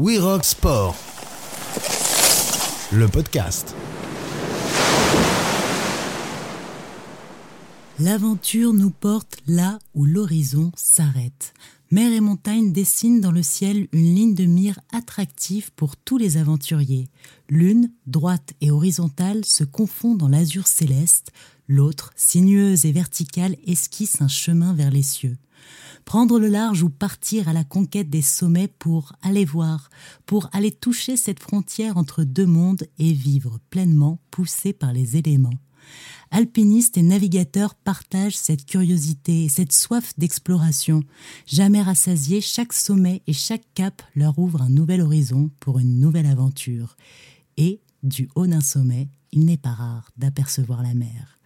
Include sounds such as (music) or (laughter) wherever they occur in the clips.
We Rock Sport, le podcast. L'aventure nous porte là où l'horizon s'arrête. Mer et montagne dessinent dans le ciel une ligne de mire attractive pour tous les aventuriers. L'une, droite et horizontale, se confond dans l'azur céleste, l'autre, sinueuse et verticale, esquisse un chemin vers les cieux. Prendre le large ou partir à la conquête des sommets pour aller voir, pour aller toucher cette frontière entre deux mondes et vivre pleinement poussé par les éléments alpinistes et navigateurs partagent cette curiosité et cette soif d'exploration. Jamais rassasiés, chaque sommet et chaque cap leur ouvre un nouvel horizon pour une nouvelle aventure. Et, du haut d'un sommet, il n'est pas rare d'apercevoir la mer.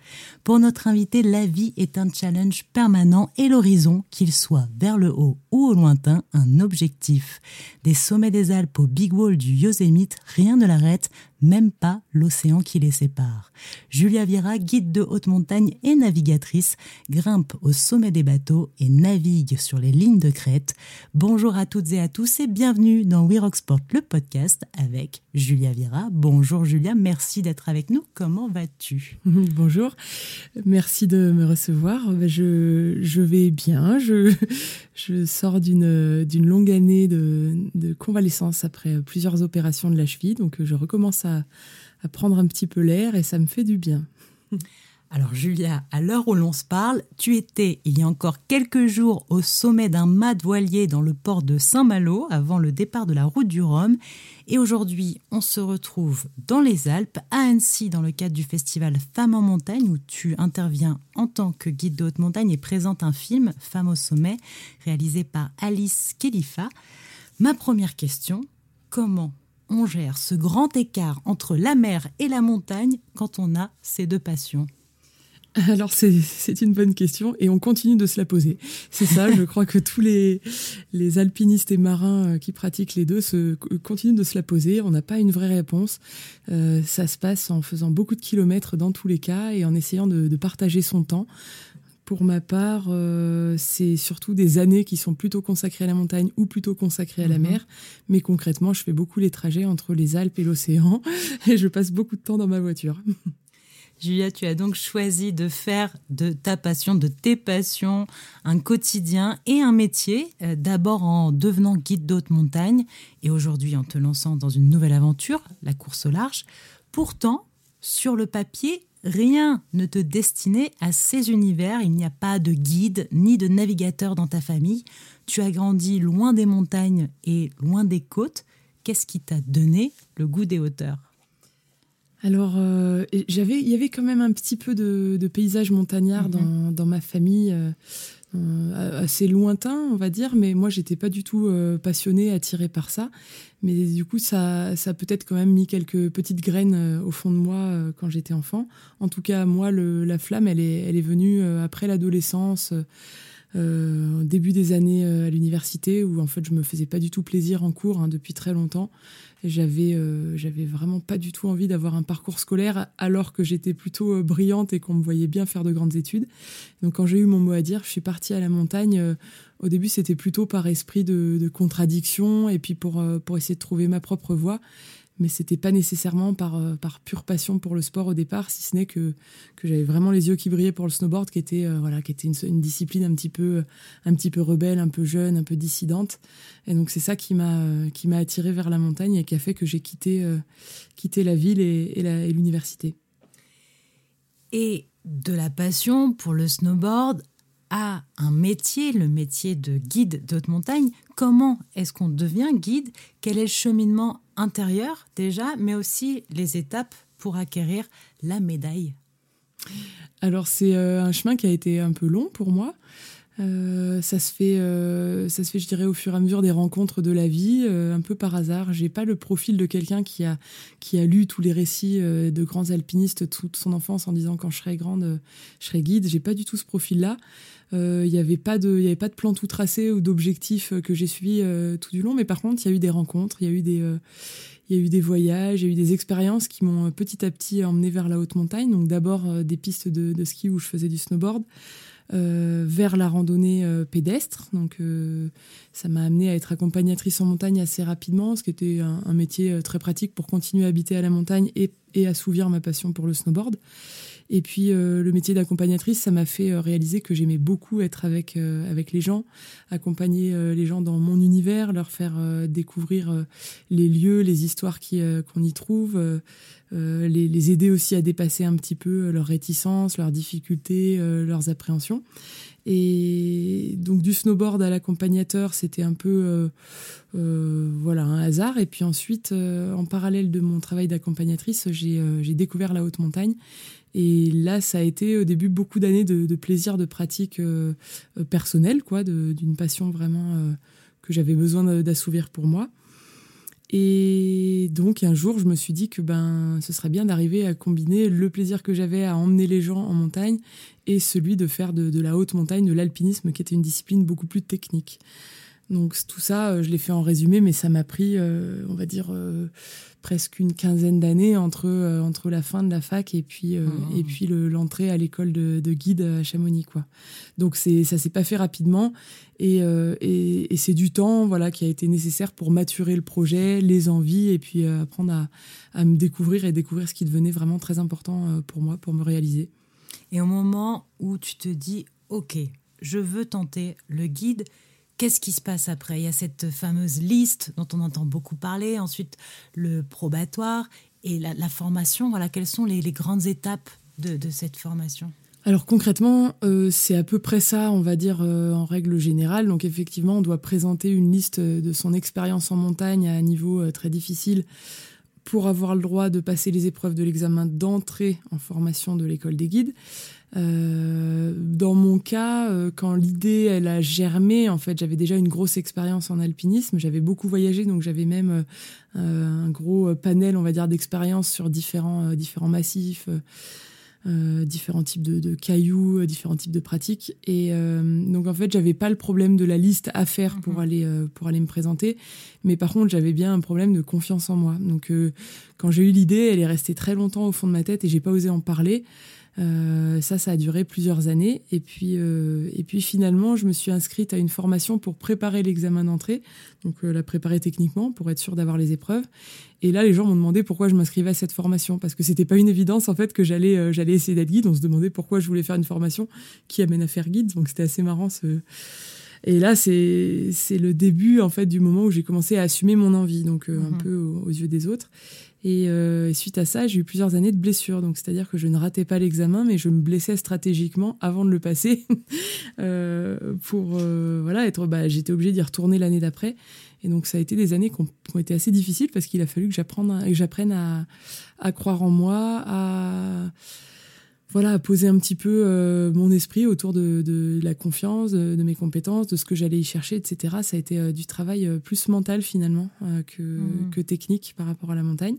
Pour notre invité, la vie est un challenge permanent et l'horizon, qu'il soit vers le haut ou au lointain, un objectif. Des sommets des Alpes au Big Wall du Yosemite, rien ne l'arrête, même pas l'océan qui les sépare. Julia Vira, guide de haute montagne et navigatrice, grimpe au sommet des bateaux et navigue sur les lignes de crête. Bonjour à toutes et à tous et bienvenue dans We Rock Sport, le podcast avec Julia Vira. Bonjour Julia, merci d'être avec nous. Comment vas-tu? (laughs) Bonjour, merci de me recevoir. Je, je vais bien, je, je sors d'une longue année de convalescence après plusieurs opérations de la cheville, donc je recommence à à, prendre un petit peu l'air et ça me fait du bien. (laughs) Alors Julia, à l'heure où l'on se parle, tu étais il y a encore quelques jours au sommet d'un mât voilier dans le port de Saint-Malo avant le départ de la route du Rhum. Et aujourd'hui, on se retrouve dans les Alpes, à Annecy, dans le cadre du festival Femmes en montagne, où tu interviens en tant que guide de haute montagne et présente un film, Femmes au sommet, réalisé par Alice Khalifa. Ma première question, comment on gère ce grand écart entre la mer et la montagne quand on a ces deux passions alors c'est une bonne question et on continue de se la poser. C'est ça, je (laughs) crois que tous les, les alpinistes et marins euh, qui pratiquent les deux se, continuent de se la poser. On n'a pas une vraie réponse. Euh, ça se passe en faisant beaucoup de kilomètres dans tous les cas et en essayant de, de partager son temps. Pour ma part, euh, c'est surtout des années qui sont plutôt consacrées à la montagne ou plutôt consacrées à la mhm. mer. Mais concrètement, je fais beaucoup les trajets entre les Alpes et l'océan (laughs) et je passe beaucoup de temps dans ma voiture. (laughs) Julia, tu as donc choisi de faire de ta passion, de tes passions, un quotidien et un métier, euh, d'abord en devenant guide d'haute montagne et aujourd'hui en te lançant dans une nouvelle aventure, la course au large. Pourtant, sur le papier, Rien ne te destinait à ces univers, il n'y a pas de guide ni de navigateur dans ta famille. Tu as grandi loin des montagnes et loin des côtes. Qu'est-ce qui t'a donné le goût des hauteurs? Alors, euh, j'avais, il y avait quand même un petit peu de, paysage montagnard mhm. dans, ma famille. Euh, assez lointain, on va dire, mais moi, j'étais pas du tout euh, passionnée, attirée par ça. Mais du coup, ça, ça a peut-être quand même mis quelques petites graines euh, au fond de moi quand j'étais enfant. En tout cas, moi, le, la flamme, elle est, elle est venue après l'adolescence. Euh, début des années à l'université où en fait je me faisais pas du tout plaisir en cours hein, depuis très longtemps j'avais euh, j'avais vraiment pas du tout envie d'avoir un parcours scolaire alors que j'étais plutôt euh, brillante et qu'on me voyait bien faire de grandes études. Donc quand j'ai eu mon mot à dire, je suis partie à la montagne. Euh, au début, c'était plutôt par esprit de, de, contradiction et puis pour pour essayer de trouver ma propre voie mais c'était pas nécessairement par, euh, par pure passion pour le sport au départ, si ce n'est que, que j'avais vraiment les yeux qui brillaient pour le snowboard, qui était, euh, voilà, qui était une, discipline un petit, peu, un petit peu rebelle, un peu jeune, un peu dissidente. Et donc c'est ça qui m'a attiré vers la montagne et qui a fait que j'ai quitté, euh, quitté la ville et, et l'université. Et de la passion pour le snowboard à un métier, le métier de guide d'haute montagne. Comment est-ce qu'on devient guide? Quel est le cheminement intérieur déjà, mais aussi les étapes pour acquérir la médaille Alors c'est euh, un chemin qui a été un peu long pour moi. Euh, ça se fait, euh, ça se fait, je dirais, au fur et à mesure des rencontres de la vie, un peu par hasard. J'ai pas le profil de quelqu'un qui a qui a lu tous les récits de grands alpinistes toute son enfance en disant quand je serai grande, je serai guide. J'ai pas du tout ce profil-là. Il n'y avait pas de, il y avait pas de plan tout tracé ou d'objectif que j'ai suivi tout du long. Mais par contre, il y a eu des rencontres, il y a eu des il y a eu des voyages, il y a eu des expériences qui m'ont petit à petit emmené vers la haute montagne. Donc d'abord des pistes de, ski où je faisais du snowboard, vers la randonnée pédestre. Donc ça m'a amené à être accompagnatrice en montagne assez rapidement, ce qui était un, métier très pratique pour continuer à habiter à la montagne et, et assouvir ma passion pour le snowboard. Et puis euh, le métier d'accompagnatrice, ça m'a fait euh, réaliser que j'aimais beaucoup être avec euh, avec les gens, accompagner les gens dans mon univers, leur faire découvrir les lieux, les histoires qu'on y trouve, les, aider aussi à dépasser un petit peu leurs réticences, leurs difficultés, leurs appréhensions. Et donc du snowboard à l'accompagnateur, c'était un peu voilà un hasard. Et puis ensuite, en parallèle de mon travail d'accompagnatrice, j'ai découvert la haute montagne et là, ça a été au début beaucoup d'années de, plaisir, de pratique euh, euh, personnelle, quoi, d'une passion vraiment euh, que j'avais besoin d'assouvir pour moi. Et donc un jour, je me suis dit que ben, ce serait bien d'arriver à combiner le plaisir que j'avais à emmener les gens en montagne et celui de faire de, de la haute montagne, de l'alpinisme, qui était une discipline beaucoup plus technique. Donc tout ça, je l'ai fait en résumé, mais ça m'a pris, on va dire presque une quinzaine d'années entre euh, entre la fin de la fac et puis euh, ah. et puis l'entrée à l'école de, de, guide à Chamonix quoi. Donc c'est ça s'est pas fait rapidement et, euh, et, et c'est du temps voilà qui a été nécessaire pour maturer le projet, les envies et puis apprendre à, à me découvrir et découvrir ce qui devenait vraiment très important pour moi pour me réaliser. Et au moment où tu te dis OK, je veux tenter le guide, Qu'est-ce qui se passe après? Il y a cette fameuse liste dont on entend beaucoup parler, ensuite le probatoire et la, formation. Voilà, quelles sont les, grandes étapes de, cette formation? Alors concrètement, euh, c'est à peu près ça, on va dire euh, en règle générale. Donc effectivement, on doit présenter une liste de son expérience en montagne à un niveau euh, très difficile pour avoir le droit de passer les épreuves de l'examen d'entrée en formation de l'école des guides. Euh, dans mon cas, euh, quand l'idée elle a germé, en fait, j'avais déjà une grosse expérience en alpinisme. J'avais beaucoup voyagé, donc j'avais même euh, un gros panel, on va dire, d'expériences sur différents différents massifs. différents types de, de, cailloux, différents types de pratiques. Et donc en fait, j'avais pas le problème de la liste à faire pour mhm. aller pour aller me présenter, mais par contre, j'avais bien un problème de confiance en moi. Donc quand j'ai eu l'idée, elle est restée très longtemps au fond de ma tête et j'ai pas osé en parler. Euh, ça, ça a duré plusieurs années. Et puis, euh, et puis finalement, je me suis inscrite à une formation pour préparer l'examen d'entrée, donc euh, la préparer techniquement pour être sûre d'avoir les épreuves. Et là, les gens m'ont demandé pourquoi je m'inscrivais à cette formation, parce que c'était pas une évidence en fait que j'allais j'allais essayer d'être guide. On se demandait pourquoi je voulais faire une formation qui amène à faire guide. Donc c'était assez marrant ce et là, c'est c'est le début en fait du moment où j'ai commencé à assumer mon envie, donc un mhm. peu aux, yeux des autres. Euh, et, suite à ça, j'ai eu plusieurs années de blessures. Donc, c'est-à-dire que je ne ratais pas l'examen, mais je me blessais stratégiquement avant de le passer. (laughs) euh, pour euh, voilà être, bah, j'étais obligée d'y retourner l'année d'après. Et donc, ça a été des années qui ont, qui ont été assez difficiles parce qu'il a fallu que j'apprenne à, à croire en moi, à voilà, à poser un petit peu euh, mon esprit autour de, de la confiance, de, mes compétences, de ce que j'allais y chercher, etc. Ça a été euh, du travail euh, plus mental finalement que, mmh. que technique par rapport à la montagne.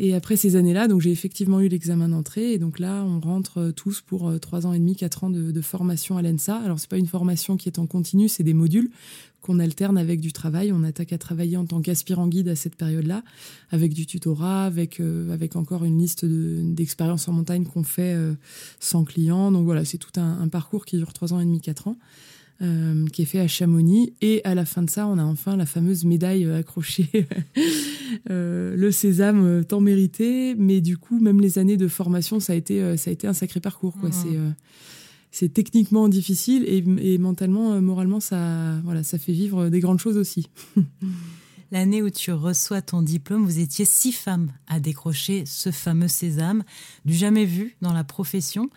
Et après ces années-là, donc j'ai effectivement eu l'examen d'entrée. Et donc là, on rentre tous pour trois ans et demi, quatre ans de, de formation à l'ENSA. Alors c'est pas une formation qui est en continu, c'est des modules qu'on alterne avec du travail. On attaque à travailler en tant qu'aspirant guide à cette période-là, avec du tutorat, avec euh, avec encore une liste d'expériences en montagne qu'on fait euh, sans client. Donc voilà, c'est tout un, parcours qui dure trois ans et demi, quatre ans. Euh, qui est fait à Chamonix. Et à la fin de ça, on a enfin la fameuse médaille accrochée, (laughs) le sésame tant mérité. Mais du coup, même les années de formation, ça a été, ça a été un sacré parcours. Quoi. Mmh. C'est c'est techniquement difficile et, mentalement, euh, moralement, ça, voilà, ça fait vivre des grandes choses aussi. (laughs) L'année où tu reçois ton diplôme, vous étiez six femmes à décrocher ce fameux sésame, du jamais vu dans la profession.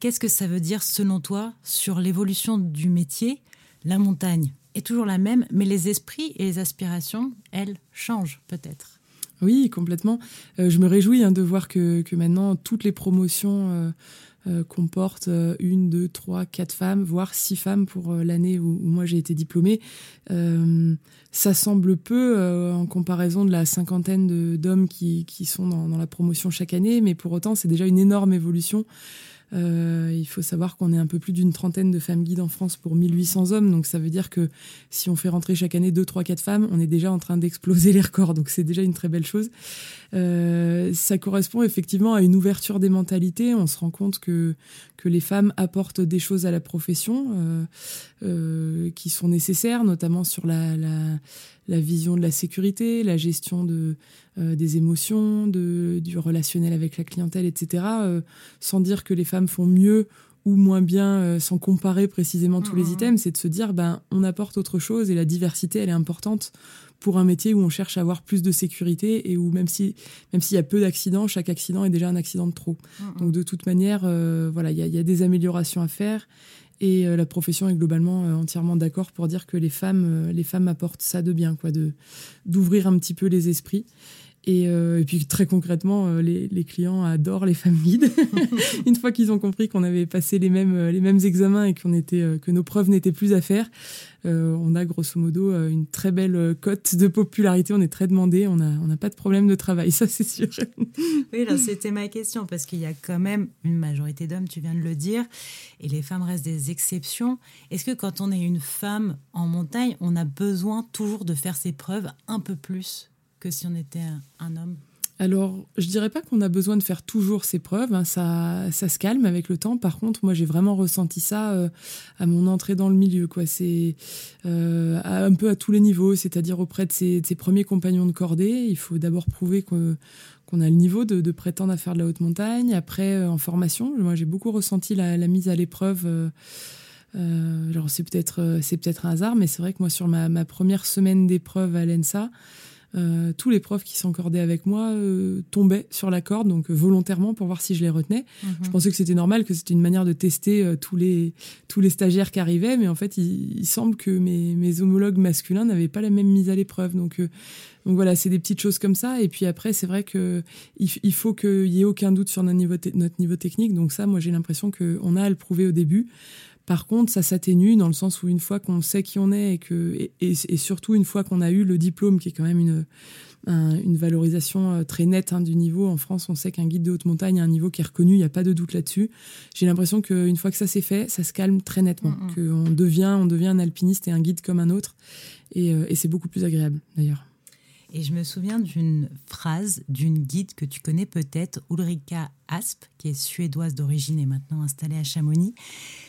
Qu'est-ce que ça veut dire, selon toi, sur l'évolution du métier? La montagne est toujours la même, mais les esprits et les aspirations, elles, changent peut-être. Oui, complètement. Euh, je me réjouis hein, de voir que, maintenant, toutes les promotions... Euh, comporte euh, une, deux, trois, quatre femmes, voire six femmes pour euh, l'année où, moi j'ai été diplômée. ça semble peu en comparaison de la cinquantaine d'hommes qui, qui, sont dans, la promotion chaque année, mais pour autant c'est déjà une énorme évolution. Euh, il faut savoir qu'on est un peu plus d'une trentaine de femmes guides en France pour 1800 hommes. Donc ça veut dire que si on fait rentrer chaque année 2, 3, 4 femmes, on est déjà en train d'exploser les records. Donc c'est déjà une très belle chose. Euh, ça correspond effectivement à une ouverture des mentalités. On se rend compte que, que les femmes apportent des choses à la profession euh, euh, qui sont nécessaires, notamment sur la, la, la, vision de la sécurité, la gestion de, euh, des émotions, de, du relationnel avec la clientèle, etc. Euh, sans dire que les femmes font mieux ou moins bien euh, sans comparer précisément tous les mmh. items, c'est de se dire ben on apporte autre chose et la diversité elle est importante pour un métier où on cherche à avoir plus de sécurité et où même si même s'il y a peu d'accidents, chaque accident est déjà un accident de trop. Mmh. Donc de toute manière, voilà, il y a, y a, des améliorations à faire et la profession est globalement entièrement d'accord pour dire que les femmes les femmes apportent ça de bien quoi, de d'ouvrir un petit peu les esprits. Euh, et, puis très concrètement, euh, les, clients adorent les femmes guides. (laughs) Une fois qu'ils ont compris qu'on avait passé les mêmes, euh, les mêmes examens et qu'on était, que nos preuves n'étaient plus à faire, on a grosso modo une très belle cote de popularité. On est très demandé, on n'a on a pas de problème de travail, ça c'est sûr. (laughs) oui, c'était ma question parce qu'il y a quand même une majorité d'hommes, tu viens de le dire, et les femmes restent des exceptions. Est-ce que quand on est une femme en montagne, on a besoin toujours de faire ses preuves un peu plus? Que si on était un, homme alors, je dirais pas qu'on a besoin de faire toujours ses preuves, hein, ça, ça se calme avec le temps. Par contre, moi, j'ai vraiment ressenti ça euh, à mon entrée dans le milieu. C'est euh, un peu à tous les niveaux, c'est-à-dire auprès de ses, premiers compagnons de cordée. Il faut d'abord prouver qu'on a le niveau de, prétendre à faire de la haute montagne. Après, euh, en formation, moi, j'ai beaucoup ressenti la, mise à l'épreuve. alors, c'est peut-être c'est peut-être un hasard, mais c'est vrai que moi, sur ma, ma première semaine d'épreuve à l'ENSA, euh, tous les profs qui s'encordaient avec moi euh, tombaient sur la corde, donc euh, volontairement pour voir si je les retenais. Mhm. Je pensais que c'était normal, que c'était une manière de tester tous les tous les stagiaires qui arrivaient, mais en fait, il, semble que mes, mes homologues masculins n'avaient pas la même mise à l'épreuve. Donc donc voilà, c'est des petites choses comme ça. Et puis après, c'est vrai que il, faut qu'il y ait aucun doute sur notre niveau, notre niveau technique. Donc ça, moi, j'ai l'impression qu'on a à le prouver au début. Par contre, ça s'atténue dans le sens où une fois qu'on sait qui on est et que et, surtout une fois qu'on a eu le diplôme, qui est quand même une une valorisation euh, très nette hein, du niveau. En France, on sait qu'un guide de haute montagne a un niveau qui est reconnu, il n'y a pas de doute là-dessus. J'ai l'impression qu'une fois que ça s'est fait, ça se calme très nettement, mm, mm. qu'on devient, on devient un alpiniste et un guide comme un autre, et, euh, et c'est beaucoup plus agréable d'ailleurs. Et je me souviens d'une phrase d'une guide que tu connais peut-être, Ulrika Asp, qui est suédoise d'origine et maintenant installée à Chamonix.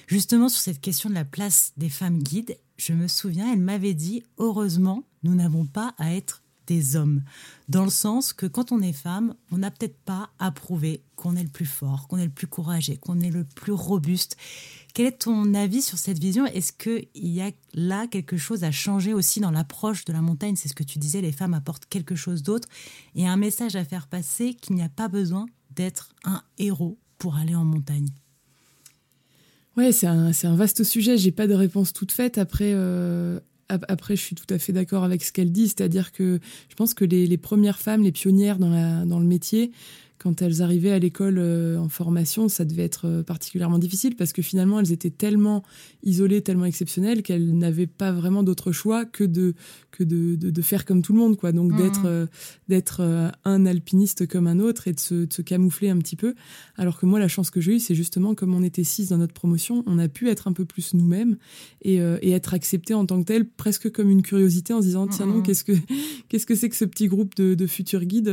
Justement sur cette question de la place des femmes guides, je me souviens, elle m'avait dit, heureusement, nous n'avons pas à être des hommes. Dans le sens que quand on est femme, on n'a peut-être pas à prouver qu'on est le plus fort, qu'on est le plus courageux, qu'on est le plus robuste. Quel est ton avis sur cette vision? Est-ce qu'il y a là quelque chose à changer aussi dans l'approche de la montagne? C'est ce que tu disais, les femmes apportent quelque chose d'autre et un message à faire passer qu'il n'y a pas besoin d'être un héros pour aller en montagne. Ouais, c'est un, un, vaste sujet. J'ai pas de réponse toute faite. Après, euh, après, je suis tout à fait d'accord avec ce qu'elle dit, c'est-à-dire que je pense que les, premières femmes, les pionnières dans le métier, quand elles arrivaient à l'école euh, en formation, ça devait être euh, particulièrement difficile parce que finalement, elles étaient tellement isolées, tellement exceptionnelles qu'elles n'avaient pas vraiment d'autre choix que de que de, de, faire comme tout le monde, quoi. Donc d'être mmh. euh, d'être un alpiniste comme un autre et de se, de se, camoufler un petit peu. Alors que moi, la chance que j'ai eue, c'est justement comme on était six dans notre promotion, on a pu être un peu plus nous-mêmes et, et être accepté en tant que tel, presque comme une curiosité en se disant tiens non, mmh. qu'est-ce que qu'est-ce que c'est que ce petit groupe de, de futurs guides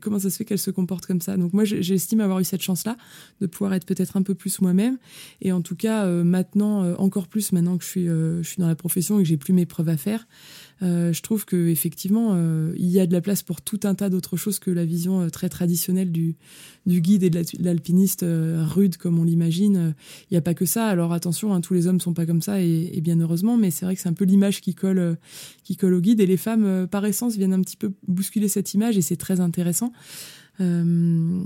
Comment ça se fait qu'elles se comportent comme ça. Donc moi, j'estime avoir eu cette chance-là de pouvoir être peut-être un peu plus moi-même. Et en tout cas, euh, maintenant, euh, encore plus maintenant que je suis, euh, je suis dans la profession et que j'ai plus mes preuves à faire, je trouve que effectivement, il y a de la place pour tout un tas d'autres choses que la vision très traditionnelle du, guide et de l'alpiniste rude comme on l'imagine. Il n'y a pas que ça. Alors attention, hein, tous les hommes sont pas comme ça et, et bien heureusement, mais c'est vrai que c'est un peu l'image qui colle, qui colle au guide et les femmes, par essence, viennent un petit peu bousculer cette image et c'est très intéressant. Euh,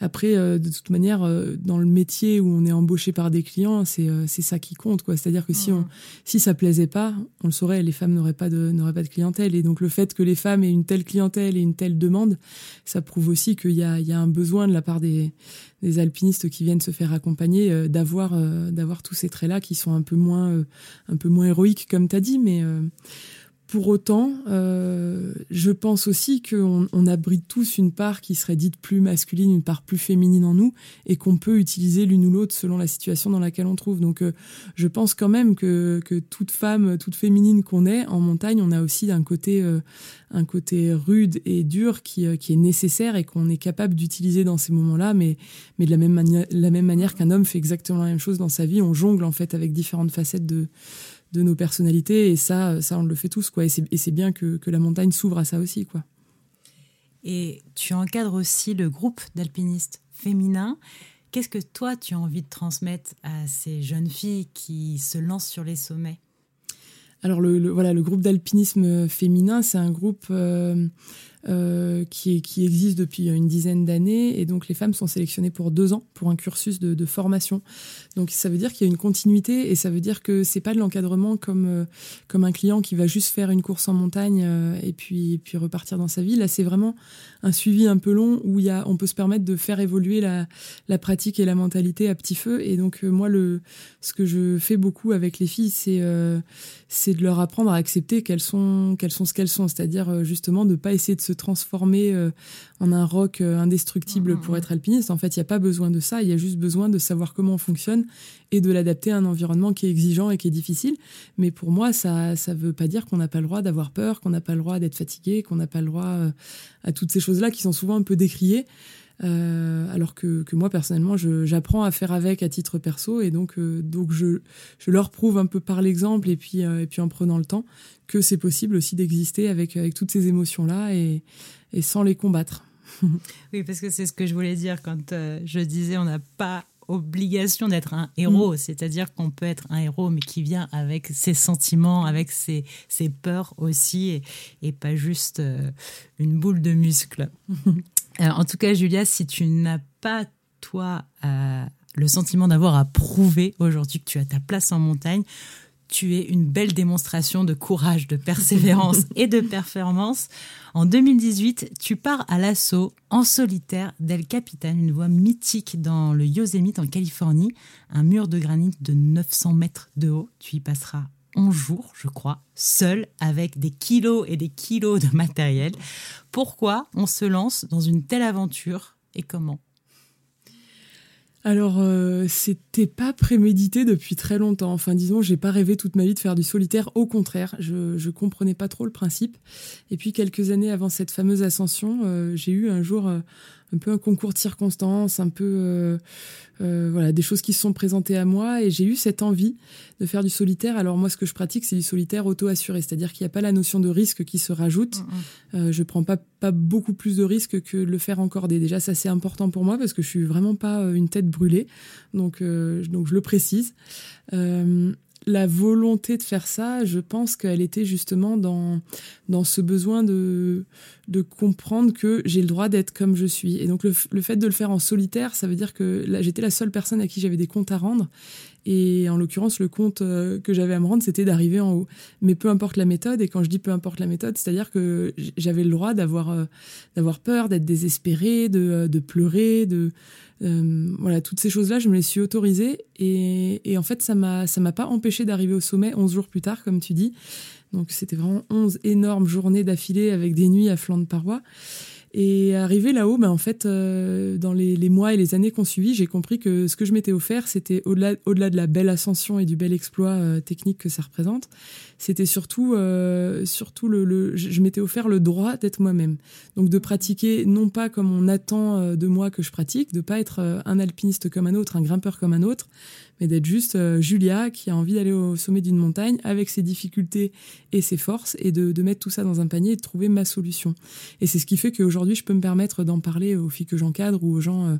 après, euh, de toute manière, euh, dans le métier où on est embauché par des clients, c'est ça qui compte, quoi. C'est-à-dire que si on si ça plaisait pas, on le saurait, les femmes n'auraient pas de n'auraient pas de clientèle. Et donc le fait que les femmes aient une telle clientèle et une telle demande, ça prouve aussi qu'il y a il y a un besoin de la part des des alpinistes qui viennent se faire accompagner d'avoir d'avoir tous ces traits-là qui sont un peu moins un peu moins héroïques comme tu as dit, mais pour autant, euh, je pense aussi qu'on on abrite tous une part qui serait dite plus masculine, une part plus féminine en nous, et qu'on peut utiliser l'une ou l'autre selon la situation dans laquelle on trouve. Donc, euh, je pense quand même que, toute femme, toute féminine qu'on est en montagne, on a aussi d'un côté euh, un côté rude et dur qui, qui est nécessaire et qu'on est capable d'utiliser dans ces moments-là, mais, de la même manière qu'un homme fait exactement la même chose dans sa vie, on jongle en fait avec différentes facettes de de nos personnalités et ça, ça on le fait tous quoi. Et c'est bien que, que, la montagne s'ouvre à ça aussi quoi. Et tu encadres aussi le groupe d'alpinistes féminins. Qu'est-ce que toi tu as envie de transmettre à ces jeunes filles qui se lancent sur les sommets? Alors le, voilà le groupe d'alpinisme féminin, c'est un groupe euh, euh, qui, qui, existe depuis une dizaine d'années. Et donc, les femmes sont sélectionnées pour deux ans pour un cursus de, de formation. Donc, ça veut dire qu'il y a une continuité et ça veut dire que c'est pas de l'encadrement comme, euh, comme un client qui va juste faire une course en montagne euh, et, puis, puis repartir dans sa vie. Là, c'est vraiment un suivi un peu long où il y a, on peut se permettre de faire évoluer la, la pratique et la mentalité à petit feu. Et donc, moi, le, ce que je fais beaucoup avec les filles, c'est c'est de leur apprendre à accepter qu'elles sont, qu'elles sont ce qu'elles sont. C'est-à-dire, justement, de pas essayer de se transformer euh, en un rock euh, indestructible pour mm. être alpiniste. En fait, il n'y a pas besoin de ça. Il y a juste besoin de savoir comment on fonctionne et de l'adapter à un environnement qui est exigeant et qui est difficile. Mais pour moi, ça ne veut pas dire qu'on n'a pas le droit d'avoir peur, qu'on n'a pas le droit d'être fatigué, qu'on n'a pas le droit euh, à toutes ces choses-là qui sont souvent un peu décriées. Euh, alors que, que, moi personnellement j'apprends à faire avec à titre perso et donc euh, donc je, je leur prouve un peu par l'exemple et puis euh, et puis en prenant le temps que c'est possible aussi d'exister avec avec toutes ces émotions là et, et sans les combattre. (laughs) oui parce que c'est ce que je voulais dire quand je disais on n'a pas obligation d'être un héros, mm. c'est-à-dire qu'on peut être un héros, mais qui vient avec ses sentiments, avec ses, ses peurs aussi, et, et pas juste une boule de muscles. (laughs) En tout cas, Julia, si tu n'as pas, toi, euh, le sentiment d'avoir à prouver aujourd'hui que tu as ta place en montagne, tu es une belle démonstration de courage, de persévérance (laughs) et de performance. En 2018, tu pars à l'assaut en solitaire d'El Capitan, une voie mythique dans le Yosemite en Californie, un mur de granit de 900 mètres de haut. Tu y passeras 11 jours, je crois, seul avec des kilos et des kilos de matériel. Pourquoi on se lance dans une telle aventure et comment? Alors, euh, c'était pas prémédité depuis très longtemps. Enfin, disons, j'ai pas rêvé toute ma vie de faire du solitaire. Au contraire, je, je comprenais pas trop le principe. Et puis, quelques années avant cette fameuse ascension, euh, j'ai eu un jour euh, un peu un concours de circonstances, un peu euh, euh, voilà des choses qui se sont présentées à moi et j'ai eu cette envie de faire du solitaire. Alors moi, ce que je pratique, c'est du solitaire auto-assuré, c'est-à-dire qu'il n'y a pas la notion de risque qui se rajoute. Mm, mm. Euh, je prends pas pas beaucoup plus de risques que le faire encordé. Déjà, ça c'est important pour moi parce que je suis vraiment pas une tête brûlée, donc donc je le précise la volonté de faire ça, je pense qu'elle était justement dans, dans ce besoin de, de comprendre que j'ai le droit d'être comme je suis. Et donc le, fait de le faire en solitaire, ça veut dire que j'étais la seule personne à qui j'avais des comptes à rendre. Et en l'occurrence, le compte euh, que j'avais à me rendre, c'était d'arriver en haut. Mais peu importe la méthode, et quand je dis peu importe la méthode, c'est-à-dire que j'avais le droit d'avoir euh, d'avoir peur, d'être désespéré, de, euh, de pleurer, de voilà, toutes ces choses-là, je me les suis autorisées et, et en fait, ça m'a ça m'a pas empêché d'arriver au sommet 11 jours plus tard, comme tu dis. Donc c'était vraiment 11 énormes journées d'affilée avec des nuits à flanc de paroi. Et arrivé là-haut, ben en fait, euh, dans les, les, mois et les années qu'on suivi, j'ai compris que ce que je m'étais offert, c'était au-delà au -delà de la belle ascension et du bel exploit euh, technique que ça représente, c'était surtout, euh, surtout le, le, je m'étais offert le droit d'être moi-même. Donc de pratiquer non pas comme on attend euh, de moi que je pratique, de pas être euh, un alpiniste comme un autre, un grimpeur comme un autre, mais d'être juste Julia qui a envie d'aller au sommet d'une montagne avec ses difficultés et ses forces et de, de, mettre tout ça dans un panier et de trouver ma solution. Et c'est ce qui fait qu'aujourd'hui je peux me permettre d'en parler aux filles que j'encadre ou aux gens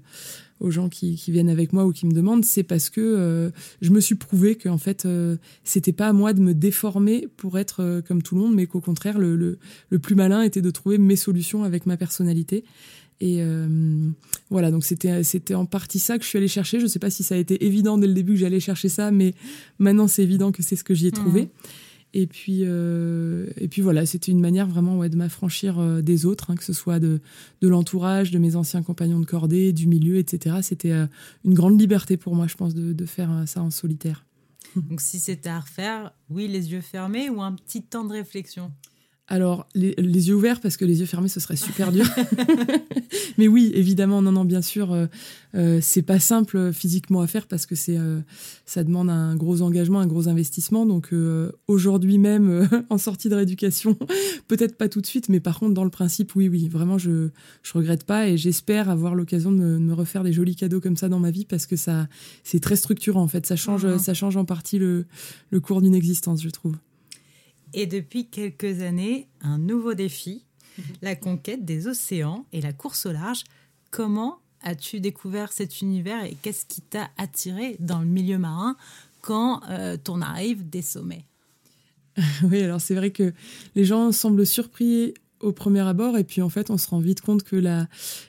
aux gens qui, qui, viennent avec moi ou qui me demandent, c'est parce que euh, je me suis prouvé que en fait euh, c'était pas à moi de me déformer pour être euh, comme tout le monde, mais qu'au contraire le, le, le, plus malin était de trouver mes solutions avec ma personnalité. Et voilà, donc c'était c'était en partie ça que je suis allée chercher. Je sais pas si ça a été évident dès le début que j'allais chercher ça, mais maintenant c'est évident que c'est ce que j'y ai trouvé. Mmh. Et puis, euh, et puis voilà, c'était une manière vraiment ouais, de m'affranchir euh, des autres, hein, que ce soit de, de l'entourage, de mes anciens compagnons de cordée, du milieu, etc. C'était euh, une grande liberté pour moi, je pense, de, de faire ça en solitaire. Donc si c'était à refaire, oui, les yeux fermés ou un petit temps de réflexion? Alors, les, yeux ouverts, parce que les yeux fermés, ce serait super dur. (laughs) Mais oui, évidemment, non, non, bien sûr, euh, euh, c'est pas simple physiquement à faire parce que c'est, euh, ça demande un gros engagement, un gros investissement. Donc, aujourd'hui même, (laughs) en sortie de rééducation, (laughs) peut-être pas tout de suite, mais par contre, dans le principe, oui, oui, vraiment, je, je regrette pas et j'espère avoir l'occasion de me, refaire des jolis cadeaux comme ça dans ma vie parce que ça, c'est très structurant, en fait. Ça change, mmh. ça change en partie le, le cours d'une existence, je trouve. Et depuis quelques années, un nouveau défi, (laughs) la conquête des océans et la course au large. Comment as-tu découvert cet univers et qu'est-ce qui t'a attiré dans le milieu marin quand euh, on arrive des sommets? (laughs) Oui, alors c'est vrai que les gens semblent surpris au premier abord et puis en fait on se rend vite compte que la,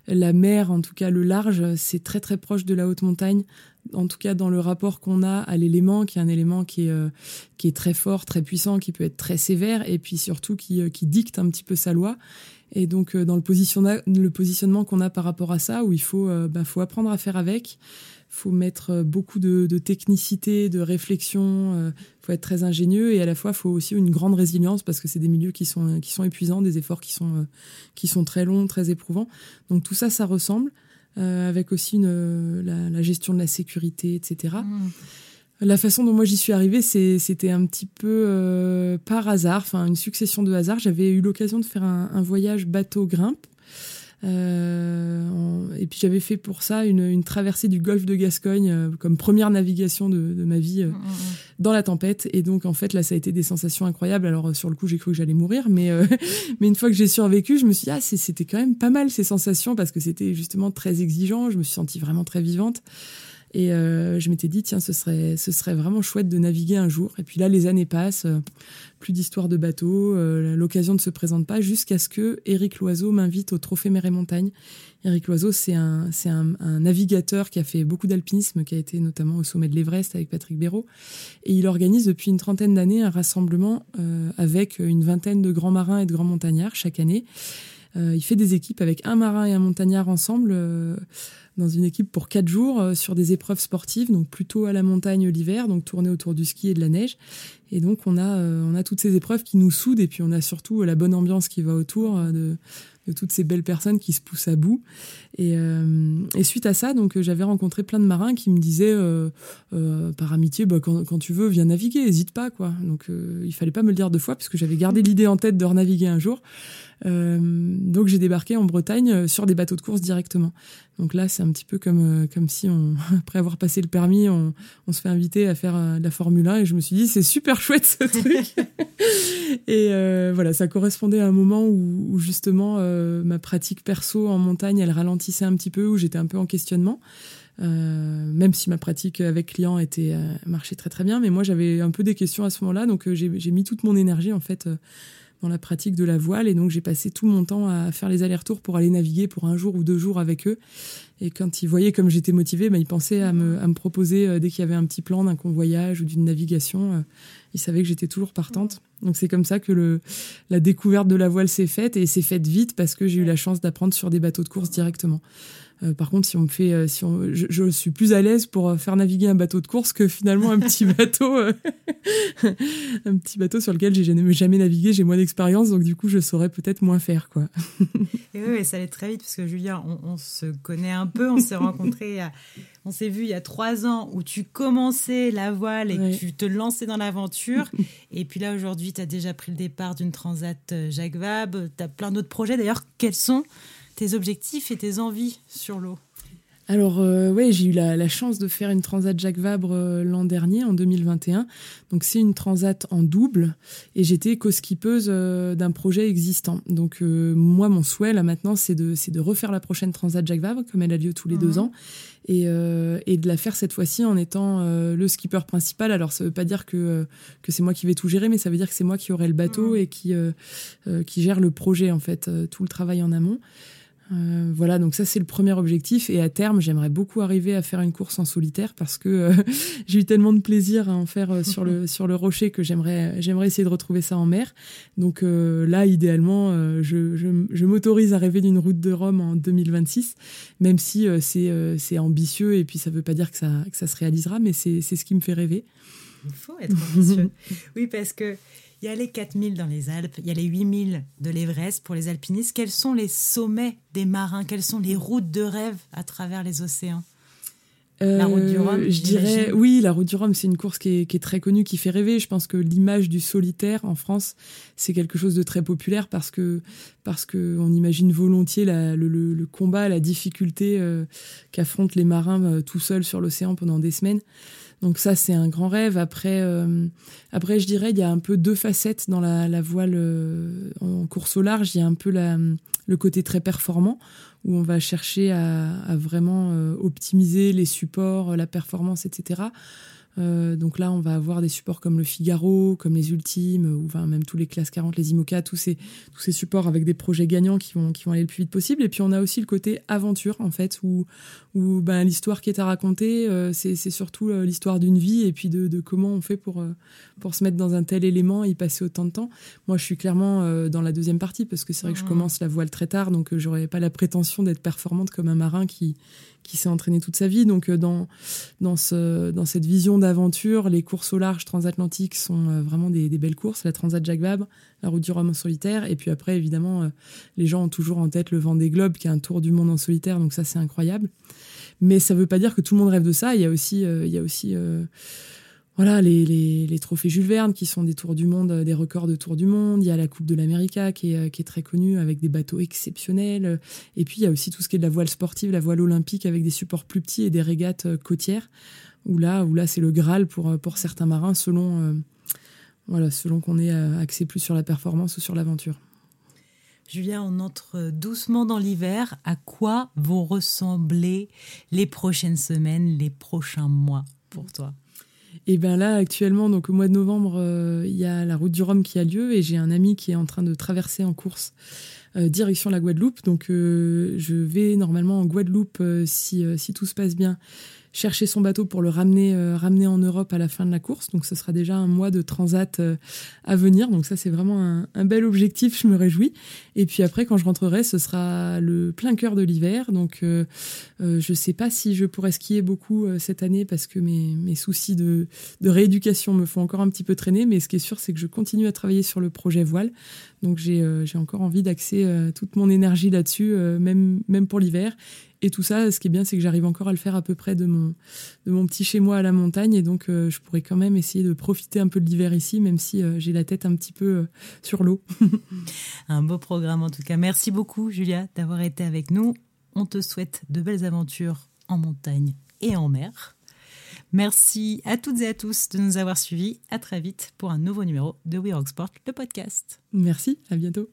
la mer, en tout cas le large, c'est très très proche de la haute montagne en tout cas dans le rapport qu'on a à l'élément, qui est un élément qui est, euh, qui est très fort, très puissant, qui peut être très sévère, et puis surtout qui, euh, qui dicte un petit peu sa loi. Et donc euh, dans le, le positionnement qu'on a par rapport à ça, où il faut, bah, faut apprendre à faire avec, faut mettre beaucoup de, de technicité, de réflexion, faut être très ingénieux, et à la fois faut aussi une grande résilience, parce que c'est des milieux qui sont, qui sont épuisants, des efforts qui sont, qui sont très longs, très éprouvants. Donc tout ça, ça ressemble. Euh, avec aussi une, la, gestion de la sécurité, etc. Mm. La façon dont moi j'y suis arrivée, c'était un petit peu euh, par hasard, enfin une succession de hasards. J'avais eu l'occasion de faire un, voyage bateau grimpe. Euh, et puis j'avais fait pour ça une, traversée du golfe de Gascogne comme première navigation de, ma vie. Mm, mm, dans la tempête. Et donc, en fait, là, ça a été des sensations incroyables. Alors, euh, sur le coup, j'ai cru que j'allais mourir, mais, euh, (laughs) mais une fois que j'ai survécu, je me suis dit, ah, c'était quand même pas mal ces sensations parce que c'était justement très exigeant. Je me suis sentie vraiment très vivante. Et euh, je m'étais dit, tiens, ce serait, ce serait vraiment chouette de naviguer un jour. Et puis là, les années passent, plus d'histoire de bateau, l'occasion ne se présente pas, jusqu'à ce que Éric Loiseau m'invite au Trophée Mer et Montagne. Éric Loiseau, c'est un, c'est un, navigateur qui a fait beaucoup d'alpinisme, qui a été notamment au sommet de l'Everest avec Patrick Béraud. Et il organise depuis une trentaine d'années un rassemblement euh, avec une vingtaine de grands marins et de grands montagnards chaque année. Euh, il fait des équipes avec un marin et un montagnard ensemble euh, dans une équipe pour quatre jours sur des épreuves sportives, donc plutôt à la montagne l'hiver, donc tourner autour du ski et de la neige. Et donc on a on a toutes ces épreuves qui nous soudent et puis on a surtout la bonne ambiance qui va autour de de toutes ces belles personnes qui se poussent à bout. Et, euh, suite à ça, donc j'avais rencontré plein de marins qui me disaient euh, euh, par amitié, bah, quand, tu veux, viens naviguer, hésite pas quoi. Donc il fallait pas me le dire deux fois parce que j'avais gardé l'idée en tête de renaviguer un jour. Donc j'ai débarqué en Bretagne sur des bateaux de course directement. Donc là, c'est un petit peu comme comme si on, (laughs) après avoir passé le permis, on, on se fait inviter à faire de la Formule 1 et je me suis dit c'est super chouette ce (laughs) truc. et voilà, ça correspondait à un moment où, où justement euh, ma pratique perso en montagne, elle ralentissait un petit peu, où j'étais un peu en questionnement. Euh, même si ma pratique avec clients était euh, marchait très très bien, mais moi j'avais un peu des questions à ce moment-là, donc j'ai mis toute mon énergie en fait dans la pratique de la voile. Et donc, j'ai passé tout mon temps à faire les allers-retours pour aller naviguer pour un jour ou deux jours avec eux. Et quand ils voyaient comme j'étais motivée, bah, ils pensaient à me, proposer, euh, dès qu'il y avait un petit plan d'un convoyage ou d'une navigation, euh, ils savaient que j'étais toujours partante. Donc, c'est comme ça que la découverte de la voile s'est faite. Et s'est faite vite parce que j'ai eu la chance d'apprendre sur des bateaux de course directement. Euh, par contre, si on me fait, euh, si on, je, suis plus à l'aise pour euh, faire naviguer un bateau de course que finalement un petit (laughs) bateau, (laughs) un petit bateau sur lequel j'ai jamais, jamais navigué. J'ai moins d'expérience, donc du coup, je saurais peut-être moins faire, quoi. (laughs) Et oui, ça allait très vite parce que Julien, on, se connaît un peu, on s'est rencontrés, on s'est vu il y a trois ans où tu commençais la voile et que tu te lançais dans l'aventure. et puis là, aujourd'hui, tu as déjà pris le départ d'une transat Jacques Vabre. Tu as plein d'autres projets. D'ailleurs, quels sont tes objectifs et tes envies sur l'eau alors euh, ouais, j'ai eu la, chance de faire une transat Jacques Vabre euh, l'an dernier, en 2021. Donc c'est une transat en double et j'étais co-skippeuse euh, d'un projet existant. Donc moi, mon souhait là maintenant, c'est de, c'est de refaire la prochaine transat Jacques Vabre, comme elle a lieu tous les deux ans, et, et de la faire cette fois-ci en étant le skipper principal. Alors ça veut pas dire que, que c'est moi qui vais tout gérer, mais ça veut dire que c'est moi qui aurai le bateau et qui, qui gère le projet, en fait, tout le travail en amont. Euh, voilà, donc ça c'est le premier objectif. Et à terme, j'aimerais beaucoup arriver à faire une course en solitaire parce que euh, (laughs) j'ai eu tellement de plaisir à en faire euh, sur le (laughs) sur le rocher que j'aimerais j'aimerais essayer de retrouver ça en mer. Donc là, idéalement, je, je, je m'autorise à rêver d'une route de Rome en 2026, même si c'est c'est ambitieux et puis ça veut pas dire que ça que ça se réalisera, mais c'est c'est ce qui me fait rêver. Il faut être ambitieux. (laughs) oui, parce que il y a les 4000 dans les Alpes, il y a les 8000 de l'Everest pour les alpinistes. Quels sont les sommets des marins? Quelles sont les routes de rêve à travers les océans? La route du Rhum euh, Je dirais, oui, la route du Rhum, c'est une course qui est, très connue, qui fait rêver. Je pense que l'image du solitaire en France, c'est quelque chose de très populaire parce que parce que on imagine volontiers le, combat, la difficulté euh, qu'affrontent les marins euh, tout seuls sur l'océan pendant des semaines. Donc ça, c'est un grand rêve. Après, après, je dirais, il y a un peu deux facettes dans la, voile en course au large. Il y a un peu le côté très performant où on va chercher à, vraiment euh, optimiser les supports, la performance, etc. Euh, donc là, on va avoir des supports comme le Figaro, comme les Ultimes, ou enfin, même tous les classes 40, les IMOCA, tous ces, tous ces supports avec des projets gagnants qui vont, qui vont aller le plus vite possible. Et puis on a aussi le côté aventure, en fait, où, où ben, l'histoire qui est à raconter, euh, c'est surtout euh, l'histoire d'une vie et puis de, de, comment on fait pour, pour se mettre dans un tel élément et y passer autant de temps. Moi, je suis clairement dans la deuxième partie parce que c'est vrai que je mmh. commence la voile très tard, donc j'aurais pas la prétention d'être performante comme un marin qui qui s'est entraîné toute sa vie. Donc, euh, dans, dans, ce, dans cette vision d'aventure, les courses au large transatlantiques sont euh, vraiment des, belles courses. La Transat Jacques Vabre, la route du Rhum en solitaire. Et puis après, évidemment, euh, les gens ont toujours en tête le vent des globes, qui est un tour du monde en solitaire. Donc, ça, c'est incroyable. Mais ça ne veut pas dire que tout le monde rêve de ça. Il y a aussi, il y a aussi voilà, les, trophées Jules Verne qui sont des tours du monde, des records de tours du monde. Il y a la Coupe de l'América qui est, qui est très connue avec des bateaux exceptionnels. Et puis il y a aussi tout ce qui est de la voile sportive, la voile olympique avec des supports plus petits et des régates euh, côtières. Où là, où là c'est le Graal pour, euh, certains marins selon, euh, selon qu'on ait axé plus sur la performance ou sur l'aventure. Julien, on entre doucement dans l'hiver. À quoi vont ressembler les prochaines semaines, les prochains mois pour toi? Et bien là, actuellement, donc au mois de novembre, euh, il y a la route du Rhum qui a lieu et j'ai un ami qui est en train de traverser en course euh, direction la Guadeloupe. Donc euh, je vais normalement en Guadeloupe si, si tout se passe bien chercher son bateau pour le ramener, euh, ramener en Europe à la fin de la course. Donc ce sera déjà un mois de transat euh, à venir. Donc ça c'est vraiment un, bel objectif, je me réjouis. Et puis après quand je rentrerai, ce sera le plein cœur de l'hiver. Donc euh, je sais pas si je pourrai skier beaucoup cette année parce que mes, mes soucis de, de rééducation me font encore un petit peu traîner. Mais ce qui est sûr c'est que je continue à travailler sur le projet voile. Donc j'ai encore envie d'axer toute mon énergie là-dessus, même, même pour l'hiver. Et tout ça, ce qui est bien, c'est que j'arrive encore à le faire à peu près de mon, de mon petit chez moi à la montagne. Et donc, euh, je pourrais quand même essayer de profiter un peu de l'hiver ici, même si euh, j'ai la tête un petit peu euh, sur l'eau. (laughs) un beau programme en tout cas. Merci beaucoup, Julia, d'avoir été avec nous. On te souhaite de belles aventures en montagne et en mer. Merci à toutes et à tous de nous avoir suivis. À très vite pour un nouveau numéro de We Rock Sport, le podcast. Merci, à bientôt.